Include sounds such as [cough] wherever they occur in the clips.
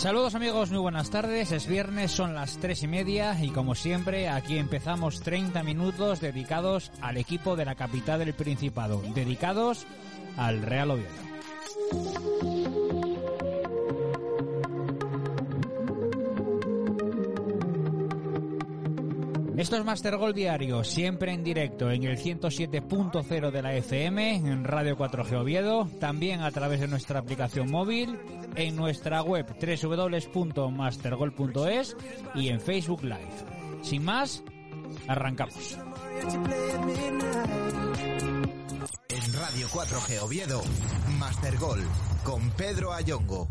Saludos amigos, muy buenas tardes. Es viernes, son las tres y media y como siempre aquí empezamos 30 minutos dedicados al equipo de la capital del Principado, dedicados al Real Oviedo. Esto es Master Gol Diario, siempre en directo en el 107.0 de la FM, en Radio 4G Oviedo, también a través de nuestra aplicación móvil, en nuestra web www.mastergol.es y en Facebook Live. Sin más, arrancamos. En Radio 4G Oviedo, Master Gol, con Pedro Ayongo.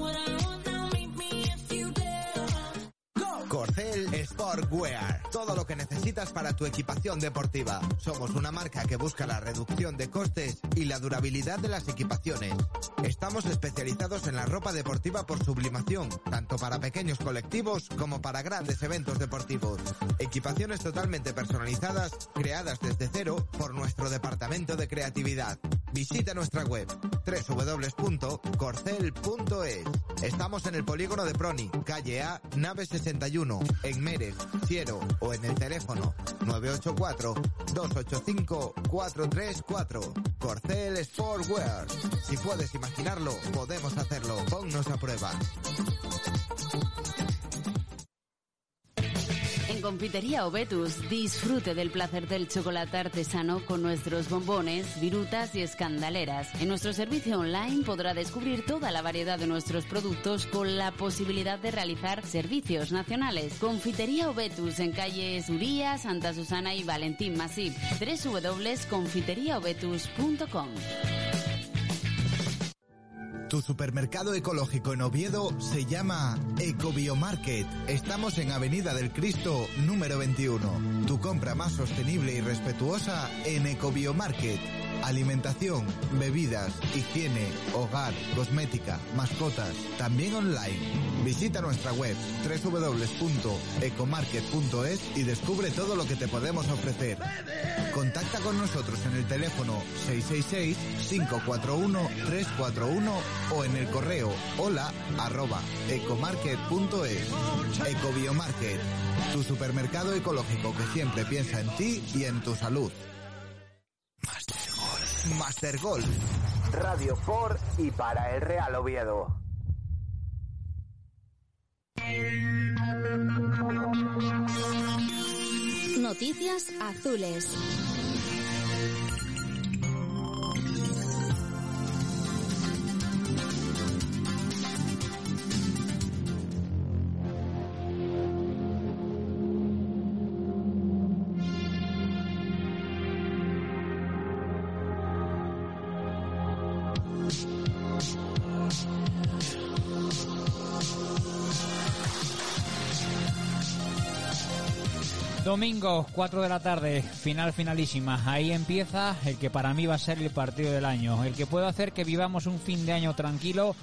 Corcel Sportwear. Todo lo que necesitas para tu equipación deportiva. Somos una marca que busca la reducción de costes y la durabilidad de las equipaciones. Estamos especializados en la ropa deportiva por sublimación, tanto para pequeños colectivos como para grandes eventos deportivos. Equipaciones totalmente personalizadas, creadas desde cero por nuestro departamento de creatividad. Visita nuestra web www.corcel.es. Estamos en el polígono de Proni, calle A, nave 61 en Mérez, Ciero o en el teléfono 984-285-434. Corcel Sportwear. Si puedes imaginarlo, podemos hacerlo. Ponnos a prueba. En Confitería Obetus disfrute del placer del chocolate artesano con nuestros bombones, virutas y escandaleras. En nuestro servicio online podrá descubrir toda la variedad de nuestros productos con la posibilidad de realizar servicios nacionales. Confitería Obetus en calles Uría, Santa Susana y Valentín Masip. www.confiteriaobetus.com Tu supermercado ecológico en Oviedo se llama Ecobiomarket. Estamos en Avenida del Cristo número 21. Tu compra más sostenible y respetuosa en Ecobiomarket. Alimentación, bebidas, higiene, hogar, cosmética, mascotas, también online. Visita nuestra web www.ecomarket.es y descubre todo lo que te podemos ofrecer. Contacta con nosotros en el teléfono 666-541-341 o en el correo hola arroba ecomarket.es. Ecobiomarket, tu supermercado ecológico que siempre piensa en ti y en tu salud. Master Gol. Radio por y para el Real Oviedo. Noticias azules. Domingo, 4 de la tarde, final finalísima. Ahí empieza el que para mí va a ser el partido del año. El que puede hacer que vivamos un fin de año tranquilo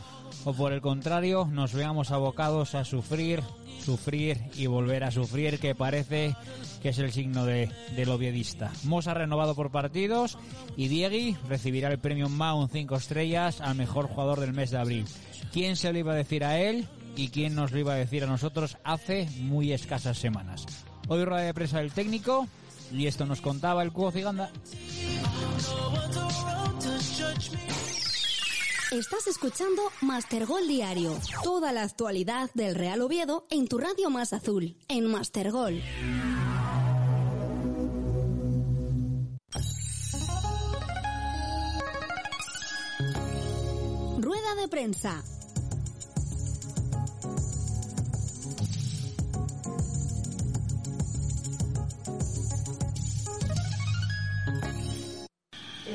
o por el contrario nos veamos abocados a sufrir, sufrir y volver a sufrir, que parece que es el signo de, del oviedista. Mosa renovado por partidos y Diegui recibirá el premio Mount 5 estrellas al mejor jugador del mes de abril. ¿Quién se lo iba a decir a él y quién nos lo iba a decir a nosotros hace muy escasas semanas? Hoy rueda de prensa del técnico Y esto nos contaba el Cubo Ciganda. Estás escuchando Master Gol Diario. Toda la actualidad del Real Oviedo en tu radio más azul, en Master Gol. Rueda de prensa.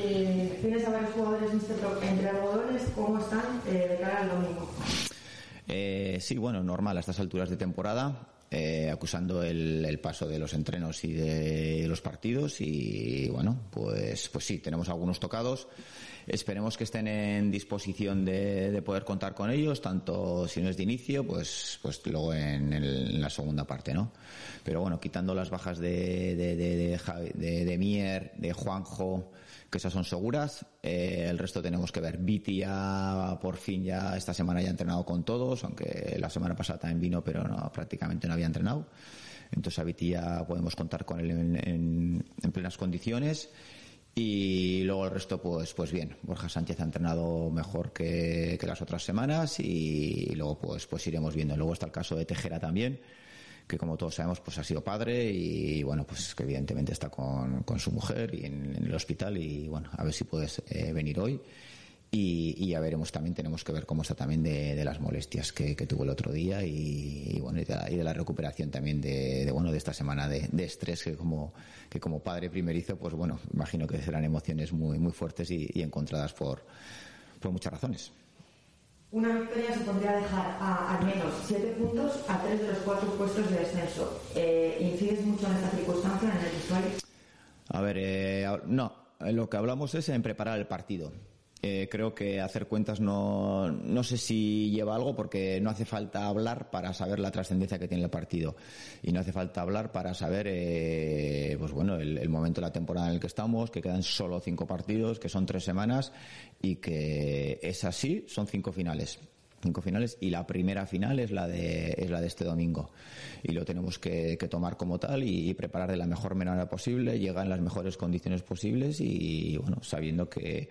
Eh, tienes a varios jugadores entre algodones, ¿cómo están eh, de cara al domingo? Eh, sí, bueno, normal a estas alturas de temporada. Eh, acusando el, el, paso de los entrenos y de los partidos y bueno pues pues sí tenemos algunos tocados esperemos que estén en disposición de, de poder contar con ellos tanto si no es de inicio pues pues luego en, el, en la segunda parte no pero bueno quitando las bajas de, de, de, de Mier de Juanjo que esas son seguras. Eh, el resto tenemos que ver. Viti ya por fin ya esta semana ya ha entrenado con todos, aunque la semana pasada también vino, pero no, prácticamente no había entrenado. Entonces a Viti ya podemos contar con él en, en, en plenas condiciones. Y luego el resto, pues, pues bien. Borja Sánchez ha entrenado mejor que, que las otras semanas y, y luego pues, pues iremos viendo. Luego está el caso de Tejera también que como todos sabemos pues ha sido padre y bueno pues que evidentemente está con, con su mujer y en, el hospital y bueno a ver si puedes eh, venir hoy. Y, y, ya veremos también tenemos que ver cómo está también de, las molestias que, tuvo el otro día y, bueno y de, la, recuperación también de, de, bueno de esta semana de, estrés que como que como padre primerizo pues bueno imagino que serán emociones muy muy fuertes y, y encontradas por por muchas razones una victoria se pondría a dejar a, al menos siete puntos a tres de los cuatro puestos de descenso. Eh, ¿Incides mucho en esta circunstancia en el vestuario? A ver, eh, no. Lo que hablamos es en preparar el partido. Eh, creo que hacer cuentas no, no sé si lleva algo porque no hace falta hablar para saber la trascendencia que tiene el partido. Y no hace falta hablar para saber eh, pues bueno el, momento de la temporada en el que estamos que quedan solo cinco partidos que son tres semanas y que es así son cinco finales. Cinco finales y la primera final es la de es la de este domingo. Y lo tenemos que, que tomar como tal y, y, preparar de la mejor manera posible llegar en las mejores condiciones posibles y bueno sabiendo que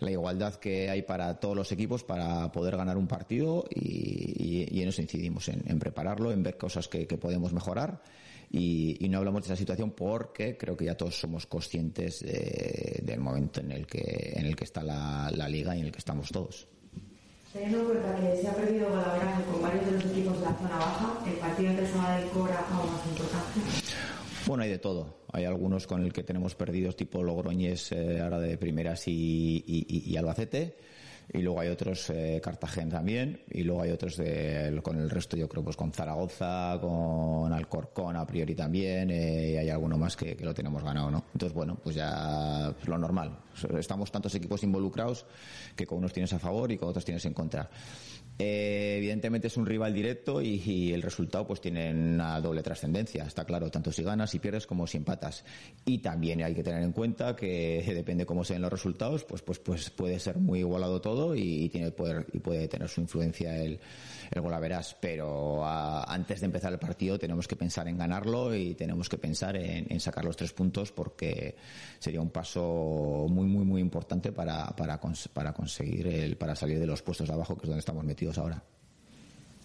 la igualdad que hay para todos los equipos para poder ganar un partido y, y, en eso incidimos, en, prepararlo, en ver cosas que, podemos mejorar y, no hablamos de esa situación porque creo que ya todos somos conscientes de, del momento en el que, en el que está la, liga y en el que estamos todos. Teniendo en cuenta que se ha perdido con varios de los equipos de la zona baja, ¿el partido entre del Cora más importante? Bueno, hay de todo. Hay algunos con el que tenemos perdidos, tipo Logroñés, eh, ahora de primeras y, y, Albacete. Y luego hay otros, eh, Cartagena también. Y luego hay otros de, con el resto, yo creo, pues con Zaragoza, con Alcorcón a priori también. Eh, y hay alguno más que, que, lo tenemos ganado, ¿no? Entonces, bueno, pues ya pues lo normal. Estamos tantos equipos involucrados que con unos tienes a favor y con otros tienes en contra. Eh, evidentemente es un rival directo y, el resultado pues tiene una doble trascendencia, está claro, tanto si ganas, si pierdes como si empatas. Y también hay que tener en cuenta que [laughs] depende cómo sean los resultados, pues pues pues puede ser muy igualado todo y, tiene poder y puede tener su influencia el, el pero a, antes de empezar el partido tenemos que pensar en ganarlo y tenemos que pensar en, sacar los tres puntos porque sería un paso muy muy muy importante para para conseguir el para salir de los puestos de abajo que es donde estamos metidos ahora.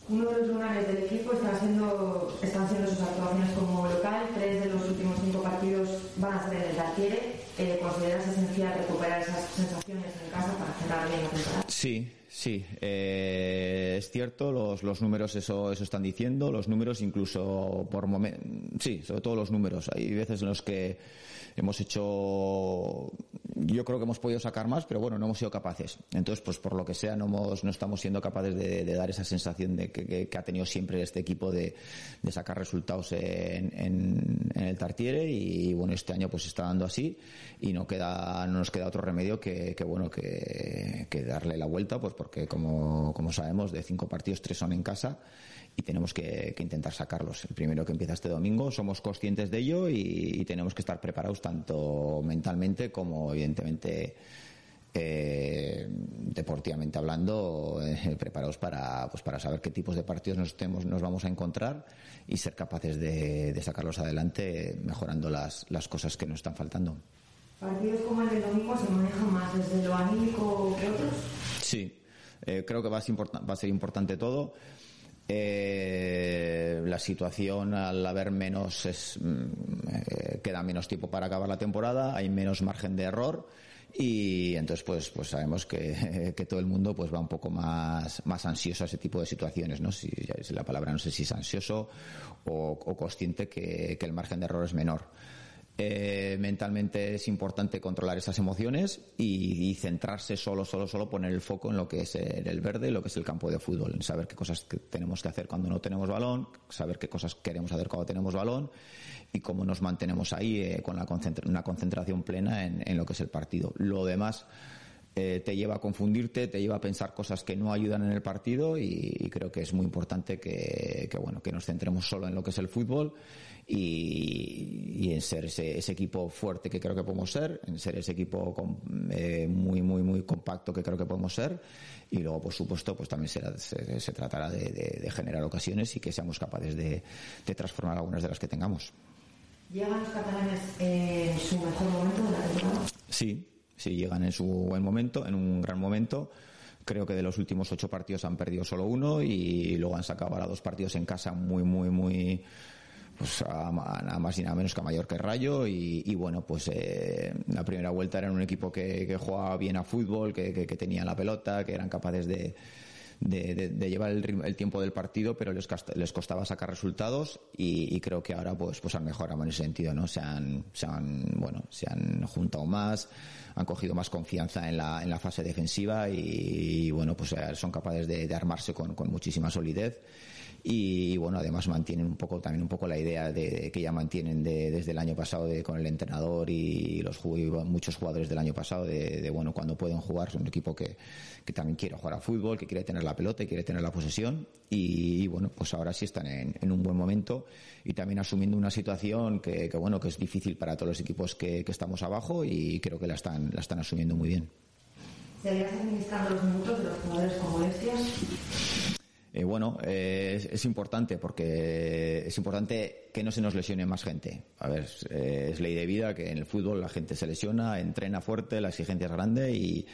Uno de los lugares del equipo está siendo, están siendo sus actuaciones como local. Tres de los últimos cinco partidos van a ser en el Tartiere. Eh, ¿Consideras esencial recuperar esas sensaciones en casa para cerrar bien la temporada? Sí, sí. Eh, es cierto, los, los números eso, eso están diciendo. Los números incluso por momentos... Sí, sobre todo los números. Hay veces en los que hemos hecho yo creo que hemos podido sacar más pero bueno no hemos sido capaces entonces pues por lo que sea no hemos no estamos siendo capaces de, dar esa sensación de que, que, ha tenido siempre este equipo de, sacar resultados en, en, el Tartiere y bueno este año pues está dando así y no queda no nos queda otro remedio que, que bueno que darle la vuelta pues porque como, como sabemos de cinco partidos tres son en casa y tenemos que, que, intentar sacarlos. El primero que empieza este domingo, somos conscientes de ello y, y tenemos que estar preparados tanto mentalmente como evidentemente eh, deportivamente hablando, eh, preparados para, pues para saber qué tipos de partidos nos, tenemos, nos vamos a encontrar y ser capaces de, sacarlos adelante mejorando las, las cosas que nos están faltando. ¿Partidos como el de domingo se manejan más desde lo anímico que otros? Sí, eh, creo que va a, ser va a ser importante todo. la situación al haber menos es, mm, queda menos tiempo para acabar la temporada, hay menos margen de error y entonces pues pues sabemos que, [laughs] que, todo el mundo pues va un poco más más ansioso a ese tipo de situaciones no si es la palabra no sé si es ansioso o, o consciente que, que el margen de error es menor eh, mentalmente es importante controlar esas emociones y, centrarse solo, solo, solo poner el foco en lo que es el verde, lo que es el campo de fútbol, en saber qué cosas tenemos que hacer cuando no tenemos balón, saber qué cosas queremos hacer cuando tenemos balón y cómo nos mantenemos ahí eh, con la una concentración plena en, en lo que es el partido. Lo demás eh, te lleva a confundirte, te lleva a pensar cosas que no ayudan en el partido y, creo que es muy importante que, bueno que nos centremos solo en lo que es el fútbol y, en ser ese, equipo fuerte que creo que podemos ser, en ser ese equipo eh, muy muy muy compacto que creo que podemos ser y luego por supuesto pues también se, tratará de, generar ocasiones y que seamos capaces de, transformar algunas de las que tengamos. ¿Llegan los catalanes en su mejor momento de la temporada? Sí, si llegan en su buen momento, en un gran momento. Creo que de los últimos ocho partidos han perdido solo uno y luego han sacado ahora dos partidos en casa muy, muy, muy, pues a, nada más y nada menos que a mayor que Rayo y, bueno pues eh, la primera vuelta era un equipo que, jugaba bien a fútbol que, tenía la pelota que eran capaces de, de, llevar el, tiempo del partido, pero les, les costaba sacar resultados y, creo que ahora pues, pues han mejorado en ese sentido, ¿no? Se han, se han, bueno, se han juntado más, han cogido más confianza en la, en la fase defensiva y, bueno, pues eh, son capaces de, armarse con muchísima solidez y bueno además mantienen un poco también un poco la idea de que ya mantienen desde el año pasado de, con el entrenador y los muchos jugadores del año pasado de, bueno cuando pueden jugar son un equipo que, que, también quiere jugar a fútbol que quiere tener la pelota y quiere tener la posesión y, bueno pues ahora sí están en, un buen momento y también asumiendo una situación que, bueno que es difícil para todos los equipos que, estamos abajo y creo que la están la están asumiendo muy bien. ¿Se administrando los minutos de los jugadores con molestias? Eh, bueno, eh, es, importante porque es importante que no se nos lesione más gente. A ver, eh, es ley de vida que en el fútbol la gente se lesiona, entrena fuerte, la exigencia es grande y,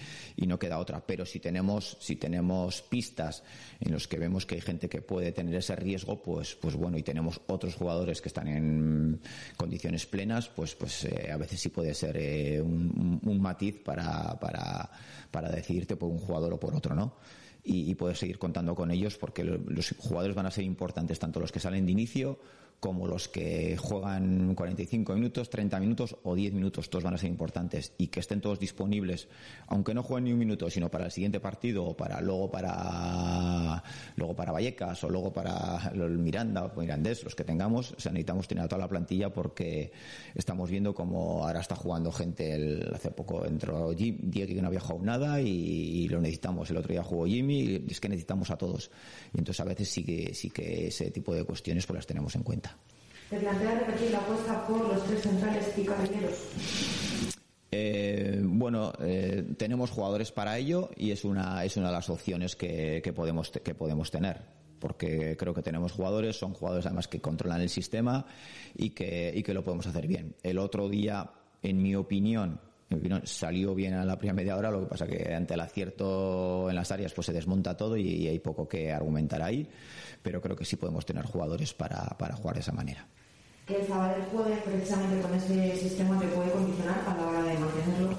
no queda otra. Pero si tenemos, si tenemos pistas en los que vemos que hay gente que puede tener ese riesgo, pues, pues bueno, y tenemos otros jugadores que están en condiciones plenas, pues, pues a veces sí puede ser un, un, matiz para, para, para decidirte por un jugador o por otro, ¿no? Y, y seguir contando con ellos porque los jugadores van a ser importantes, tanto los que salen de inicio como los que juegan 45 minutos, 30 minutos o 10 minutos, todos van a ser importantes. Y que estén todos disponibles, aunque no jueguen ni un minuto, sino para el siguiente partido o para luego para luego para Vallecas o luego para el Miranda o Mirandés, los que tengamos, o sea, necesitamos tener a toda la plantilla porque estamos viendo como ahora está jugando gente, el, hace poco entró Diego que no había jugado nada y, lo necesitamos, el otro día jugó Jimmy y es que necesitamos a todos. Y entonces a veces sí que sí que ese tipo de cuestiones pues las tenemos en cuenta. ¿Te plantea repetir la apuesta por los tres centrales y carrileros? Eh, bueno, eh, tenemos jugadores para ello y es una, es una de las opciones que, podemos, que podemos tener porque creo que tenemos jugadores, son jugadores además que controlan el sistema y que, y que lo podemos hacer bien. El otro día, en mi opinión, salió bien a la primera media hora, lo que pasa que ante el acierto en las áreas pues se desmonta todo y, hay poco que argumentar ahí, pero creo que sí podemos tener jugadores para, para jugar de esa manera que el Sabadell juegue precisamente con ese sistema te puede condicionar a la hora de mantenerlo?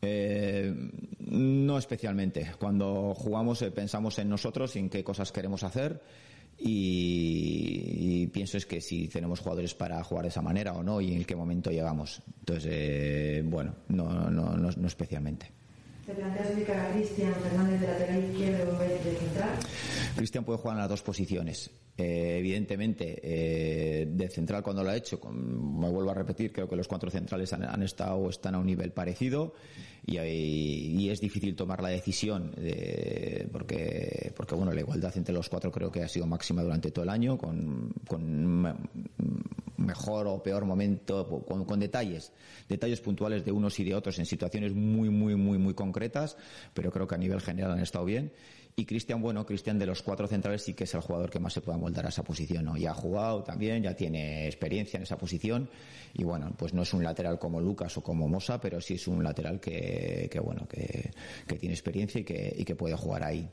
Eh, no especialmente. Cuando jugamos eh, pensamos en nosotros y en qué cosas queremos hacer y, pienso es que si tenemos jugadores para jugar de esa manera o no y en qué momento llegamos. Entonces, eh, bueno, no, no, no, no especialmente. ¿Te planteas ubicar a Cristian Fernández de lateral izquierdo vez de central? Cristian puede jugar en las dos posiciones. Eh, evidentemente, eh, de central cuando lo ha hecho, me vuelvo a repetir, creo que los cuatro centrales han, han estado o están a un nivel parecido y, y, es difícil tomar la decisión de, porque, porque bueno, la igualdad entre los cuatro creo que ha sido máxima durante todo el año con, con mejor o peor momento, con, con, detalles, detalles puntuales de unos y de otros en situaciones muy, muy, muy, muy concretas, pero creo que a nivel general han estado bien. Y Cristian, bueno, Cristian de los cuatro centrales sí que es el jugador que más se puede moldar a esa posición, ¿no? Ya ha jugado también, ya tiene experiencia en esa posición y bueno, pues no es un lateral como Lucas o como Mosa, pero sí es un lateral que, bueno, que, tiene experiencia y que, puede jugar ahí.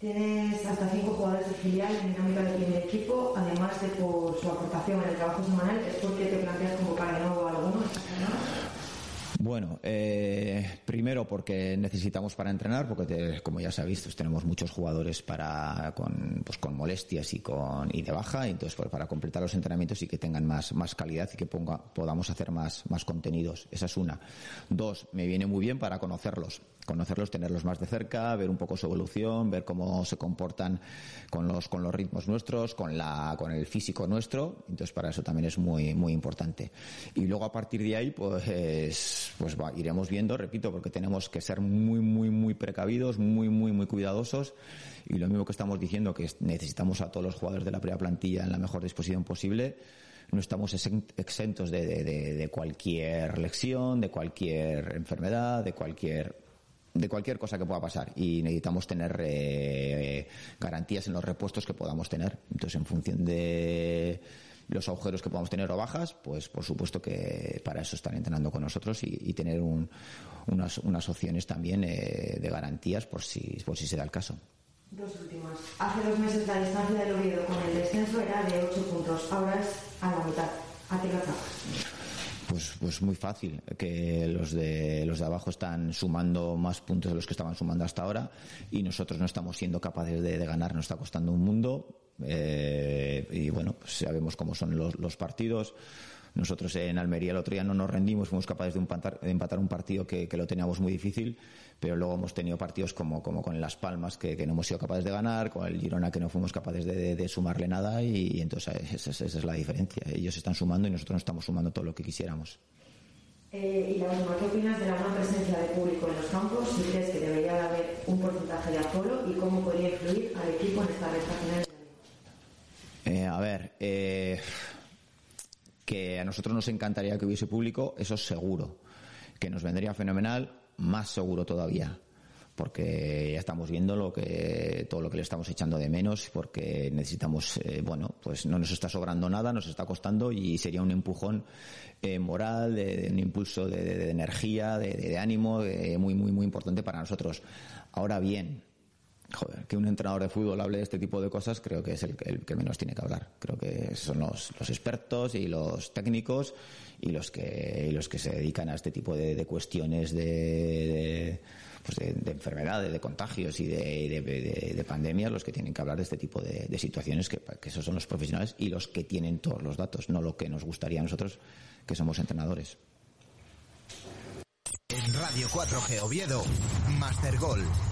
Tienes hasta cinco jugadores de filial en dinámica de primer equipo, además de por su aportación en el trabajo semanal, ¿es porque te planteas convocar de nuevo a alguno esta semana? Bueno, eh, primero porque necesitamos para entrenar, porque como ya sabéis, tenemos muchos jugadores para con, pues con molestias y con y de baja, y entonces pues, para completar los entrenamientos y que tengan más, más calidad y que ponga, podamos hacer más, más contenidos. Esa es una. Dos, me viene muy bien para conocerlos, conocerlos, tenerlos más de cerca, ver un poco su evolución, ver cómo se comportan con los, con los ritmos nuestros, con la, con el físico nuestro. Entonces para eso también es muy, muy importante. Y luego a partir de ahí, pues pues iremos viendo, repito, porque tenemos que ser muy, muy, muy precavidos, muy, muy, muy cuidadosos. Y lo mismo que estamos diciendo, que necesitamos a todos los jugadores de la primera plantilla en la mejor disposición posible. No estamos exentos de, de, de, cualquier lesión, de cualquier enfermedad, de cualquier de cualquier cosa que pueda pasar y necesitamos tener eh, garantías en los repuestos que podamos tener. Entonces, en función de los agujeros que podamos tener o bajas, pues por supuesto que para eso están entrenando con nosotros y, tener un, unas, unas, opciones también eh, de garantías por si, por si se da el caso. Dos últimas. Hace dos meses la distancia del Oviedo con el descenso era de 8 puntos, ahora es a la mitad. ¿A qué lo pues, pues muy fácil, que los de, los de abajo están sumando más puntos de los que estaban sumando hasta ahora y nosotros no estamos siendo capaces de, ganar, nos está costando un mundo eh, y bueno, pues sabemos cómo son los partidos. Nosotros en Almería el otro día no nos rendimos, fuimos capaces de empatar, de empatar un partido que, que, lo teníamos muy difícil, pero luego hemos tenido partidos como, como con Las Palmas que, que, no hemos sido capaces de ganar, con el Girona que no fuimos capaces de, de, de sumarle nada y, y entonces esa, esa, es la diferencia. Ellos están sumando y nosotros no estamos sumando todo lo que quisiéramos. Eh, y la última, ¿qué opinas de la no presencia de público en los campos? Si crees que debería haber un porcentaje de aforo y cómo podría influir al equipo en esta recta final eh, a ver, eh, que a nosotros nos encantaría que hubiese público, eso es seguro. Que nos vendría fenomenal, más seguro todavía. Porque ya estamos viendo lo que, todo lo que le estamos echando de menos, porque necesitamos, eh, bueno, pues no nos está sobrando nada, nos está costando y sería un empujón eh, moral, de, un impulso de, de energía, de, ánimo, muy, muy, muy importante para nosotros. Ahora bien, joder, que un entrenador de fútbol hable de este tipo de cosas, creo que es el, el que menos tiene que hablar. Creo que son los, los expertos y los técnicos y los que, los que se dedican a este tipo de, de cuestiones de, pues de, de, enfermedades, de contagios y de, pandemias, los que tienen que hablar de este tipo de, situaciones, que, que, esos son los profesionales y los que tienen todos los datos, no lo que nos gustaría a nosotros, que somos entrenadores. En Radio 4G Oviedo, Master Gol,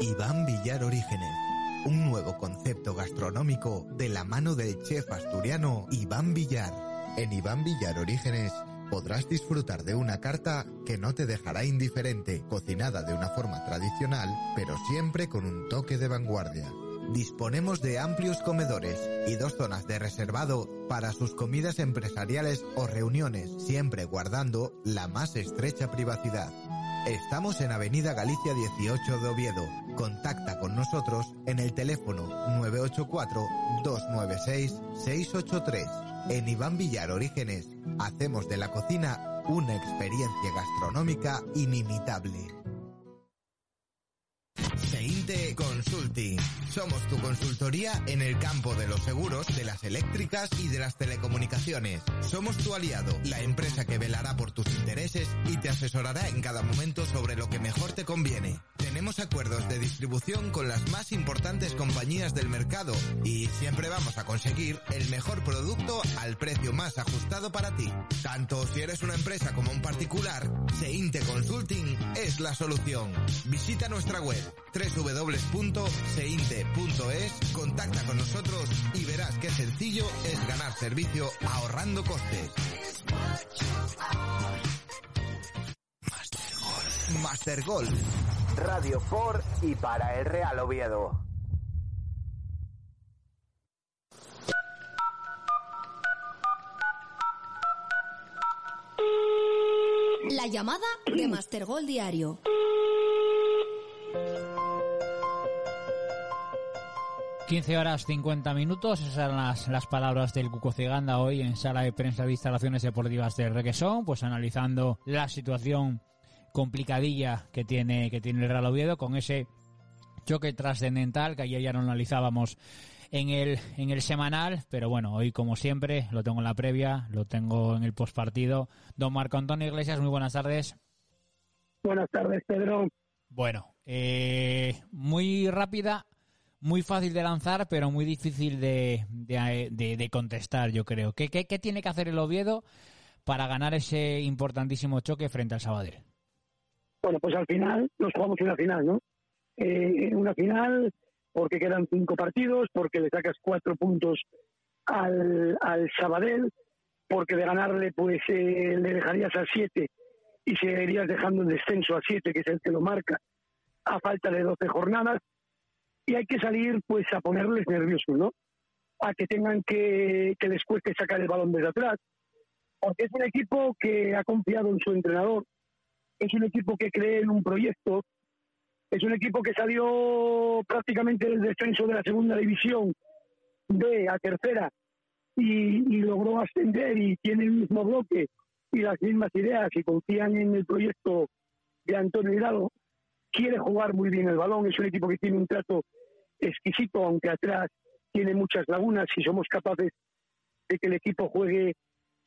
Iván Villar Orígenes un nuevo concepto gastronómico de la mano del chef asturiano Iván Villar. En Iván Villar Orígenes podrás disfrutar de una carta que no te dejará indiferente, cocinada de una forma tradicional, pero siempre con un toque de vanguardia. Disponemos de amplios comedores y dos zonas de reservado para sus comidas empresariales o reuniones, siempre guardando la más estrecha privacidad. Estamos en Avenida Galicia 18 de Oviedo. Contacta con nosotros en el teléfono 984-296-683. En Iván Villar Orígenes, hacemos de la cocina una experiencia gastronómica inimitable. Seinte Consulting. Somos tu consultoría en el campo de los seguros, de las eléctricas y de las telecomunicaciones. Somos tu aliado, la empresa que velará por tus intereses y te asesorará en cada momento sobre lo que mejor te conviene. Te Tenemos acuerdos de distribución con las más importantes compañías del mercado y siempre vamos a conseguir el mejor producto al precio más ajustado para ti. Tanto si eres una empresa como un particular, Seinte Consulting es la solución. Visita nuestra web www.seinte.es, contacta con nosotros y verás qué sencillo es ganar servicio ahorrando costes. Master Golf. Radio por y para el Real Oviedo. La llamada de Master Gold Diario. ...15 horas 50 minutos, esas eran las, las palabras del Cuco Ciganda hoy en sala de prensa de instalaciones deportivas de Requesón, pues analizando la situación complicadilla que tiene, que tiene el Real Oviedo con ese choque trascendental que ayer ya no analizábamos en el, en el semanal, pero bueno, hoy como siempre lo tengo en la previa, lo tengo en el postpartido. Don Marco Antonio Iglesias, muy buenas tardes. Buenas tardes, Pedro. Bueno, eh, muy rápida, muy fácil de lanzar, pero muy difícil de, de, de, contestar, yo creo. ¿Qué, ¿Qué, qué, tiene que hacer el Oviedo para ganar ese importantísimo choque frente al Sabadell? Bueno, pues al final nos jugamos una final, ¿no? Eh, una final porque quedan cinco partidos, porque le sacas cuatro puntos al, al Sabadell, porque de ganarle pues eh, le dejarías a siete y seguirías dejando el descenso a siete, que es el que lo marca, a falta de doce jornadas, y hay que salir pues a ponerles nerviosos, ¿no? A que tengan que, que les cueste sacar el balón desde atrás, porque es un equipo que ha confiado en su entrenador, es un equipo que cree en un proyecto, es un equipo que salió prácticamente del descenso de la segunda división B a tercera y, logró ascender y tiene el mismo bloque y las mismas ideas y confían en el proyecto de Antonio Hidalgo. Quiere jugar muy bien el balón, es un equipo que tiene un trato exquisito, aunque atrás tiene muchas lagunas y somos capaces de que el equipo juegue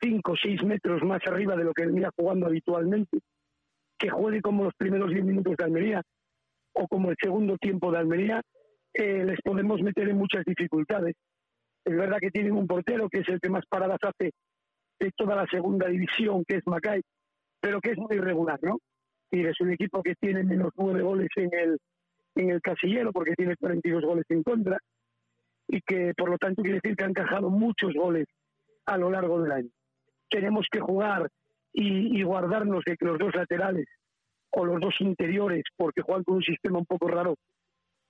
cinco o seis metros más arriba de lo que venía jugando habitualmente que juegue como los primeros 10 minutos de Almería o como el segundo tiempo de Almería, eh, les podemos meter en muchas dificultades. Es verdad que tienen un portero que es el que más paradas hace de toda la segunda división, que es Macay, pero que es muy irregular, ¿no? Y es un equipo que tiene menos nueve goles en el, en el casillero, porque tiene 42 goles en contra, y que por lo tanto quiere decir que han encajado muchos goles a lo largo del año. Tenemos que jugar y, guardarnos de que los dos laterales o los dos interiores, porque juegan con un sistema un poco raro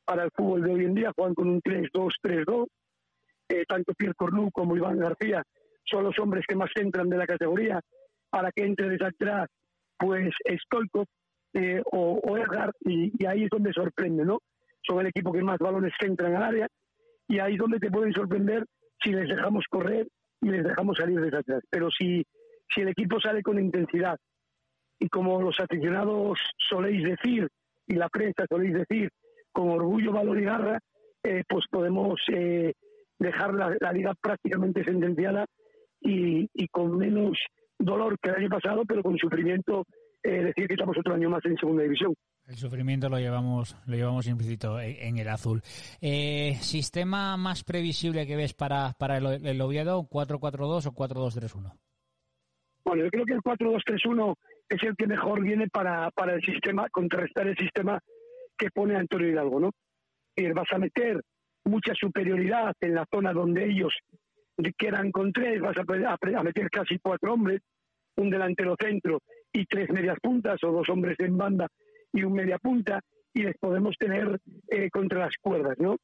para el fútbol de hoy en día, juegan con un 3-2-3-2. Eh, tanto Pierre Cornu como Iván García son los hombres que más entran de la categoría. Para que entre desde atrás, pues Stoikov eh, o, o, Edgar, y, ahí es donde sorprende, ¿no? Son el equipo que más balones centran al área, y ahí es donde te pueden sorprender si les dejamos correr y les dejamos salir desde atrás. Pero si si el equipo sale con intensidad y como los aficionados soléis decir y la prensa soléis decir con orgullo, valor y garra, eh, pues podemos eh, dejar la, liga prácticamente sentenciada y, con menos dolor que el año pasado, pero con sufrimiento eh, decir que estamos otro año más en segunda división. El sufrimiento lo llevamos, lo llevamos implícito en, el azul. ¿Sistema más previsible que ves para, para el, el Oviedo? ¿4-4-2 o 4-2-3-1? Bueno, yo creo que el 4-2-3-1 es el que mejor viene para, para el sistema, contrarrestar el sistema que pone Antonio Hidalgo, ¿no? Y vas a meter mucha superioridad en la zona donde ellos quieran con tres, vas a, meter casi cuatro hombres, un delantero centro y tres medias puntas, o dos hombres en banda y un media punta, y les podemos tener eh, contra las cuerdas, ¿no?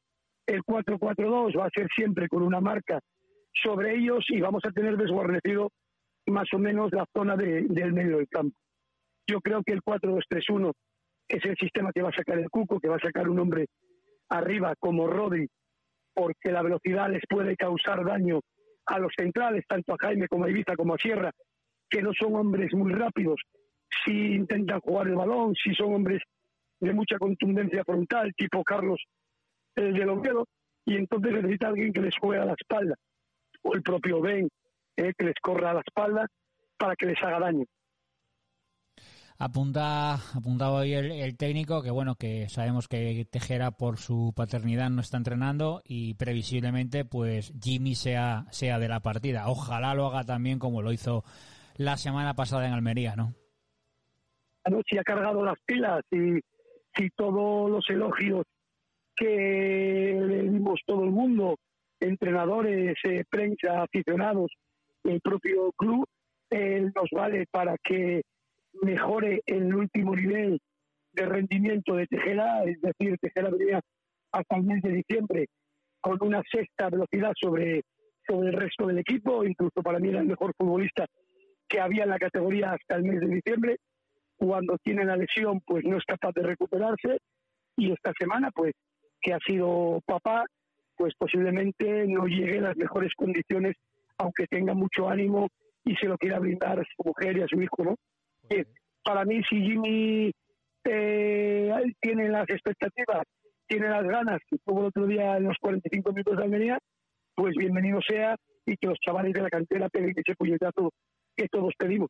El 4-4-2 va a ser siempre con una marca sobre ellos y vamos a tener desguarnecido más o menos la zona de, del medio del campo. Yo creo que el 4-2-3-1 es el sistema que va a sacar el Cuco, que va a sacar un hombre arriba como Rodri, porque la velocidad les puede causar daño a los centrales, tanto a Jaime como a Ibiza como a Sierra, que no son hombres muy rápidos, si intentan jugar el balón, si son hombres de mucha contundencia frontal, tipo Carlos el de Oviedo, y entonces necesita alguien que les juegue a la espalda, o el propio Ben, eh, que les corra a la espalda para que les haga daño. Apunta, apuntaba hoy el, técnico que bueno que sabemos que Tejera por su paternidad no está entrenando y previsiblemente pues Jimmy sea sea de la partida. Ojalá lo haga también como lo hizo la semana pasada en Almería, ¿no? Anoche ha cargado las pilas y, y todos los elogios que le dimos todo el mundo, entrenadores, eh, prensa, aficionados, el propio club, nos vale para que mejore el último nivel de rendimiento de Tejera, es decir, Tejera venía hasta el mes de diciembre con una sexta velocidad sobre, sobre el resto del equipo, incluso para mí era el mejor futbolista que había en la categoría hasta el mes de diciembre. Cuando tiene la lesión, pues no es capaz de recuperarse y esta semana, pues que ha sido papá, pues posiblemente no llegue a las mejores condiciones, aunque tenga mucho ánimo y se lo quiera brindar a su mujer y a su hijo, ¿no? Para mí, si Jimmy eh, tiene las expectativas, tiene las ganas que tuvo el otro día en los 45 minutos de Almería, pues bienvenido sea y que los chavales de la cantera peguen ese puñetazo que todos pedimos.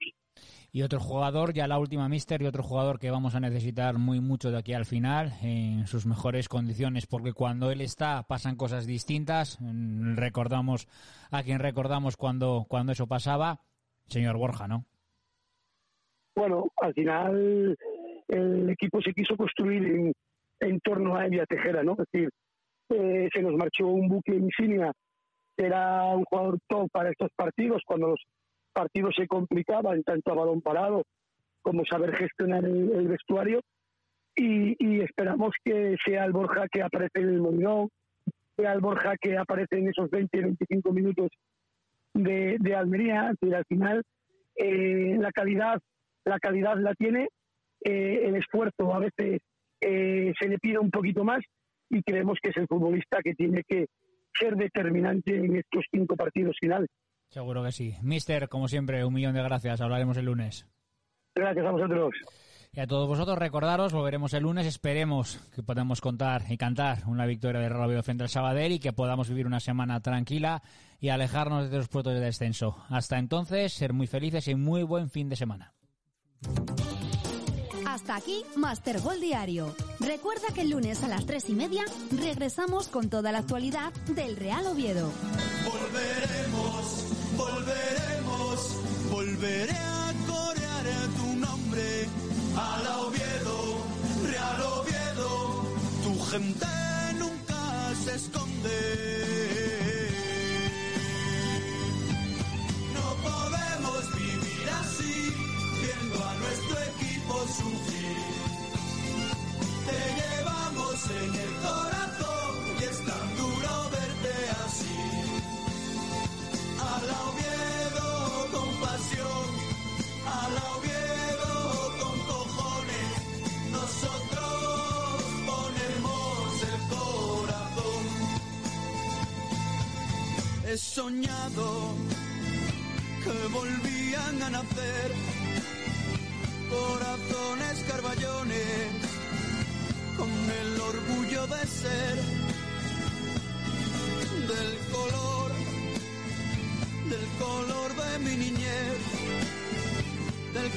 Y otro jugador, ya la última mister, y otro jugador que vamos a necesitar muy mucho de aquí al final, en sus mejores condiciones, porque cuando él está pasan cosas distintas. Recordamos a quien recordamos cuando, cuando eso pasaba, señor Borja, ¿no? Bueno, al final el equipo se quiso construir en, torno a Elia Tejera, ¿no? Es decir, eh, se nos marchó un buque insignia, era un jugador top para estos partidos, cuando los partidos se complicaban, tanto a balón parado como saber gestionar el, vestuario. Y, esperamos que sea el Borja que aparece en el Molinón, sea el Borja que aparece en esos 20, 25 minutos de, de Almería, que al final eh, la calidad la calidad la tiene, eh, el esfuerzo a veces eh, se le pide un poquito más y creemos que es el futbolista que tiene que ser determinante en estos cinco partidos finales. Seguro que sí. Mister, como siempre, un millón de gracias. Hablaremos el lunes. Gracias a vosotros. Y a todos vosotros, recordaros, volveremos el lunes. Esperemos que podamos contar y cantar una victoria de Real Oviedo frente al Sabadell y que podamos vivir una semana tranquila y alejarnos de los puertos de descenso. Hasta entonces, ser muy felices y muy buen fin de semana. Hasta aquí Master Gol Diario. Recuerda que el lunes a las tres y media regresamos con toda la actualidad del Real Oviedo. Volveremos, volveremos, volveré a corear tu nombre. Al Oviedo, Real Oviedo, tu gente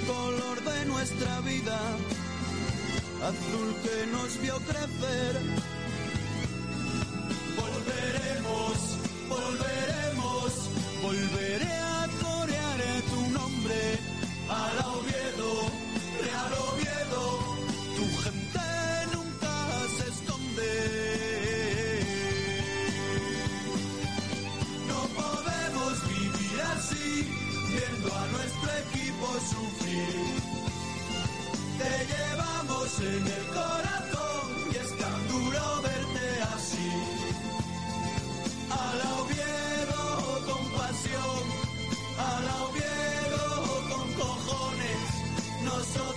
color de nuestra vida, azul que nos vio crecer. Volveremos, volveremos, volveré Te llevamos en el corazón y es tan duro verte así. A la Oviedo con pasión, a la Oviedo con cojones, nosotros.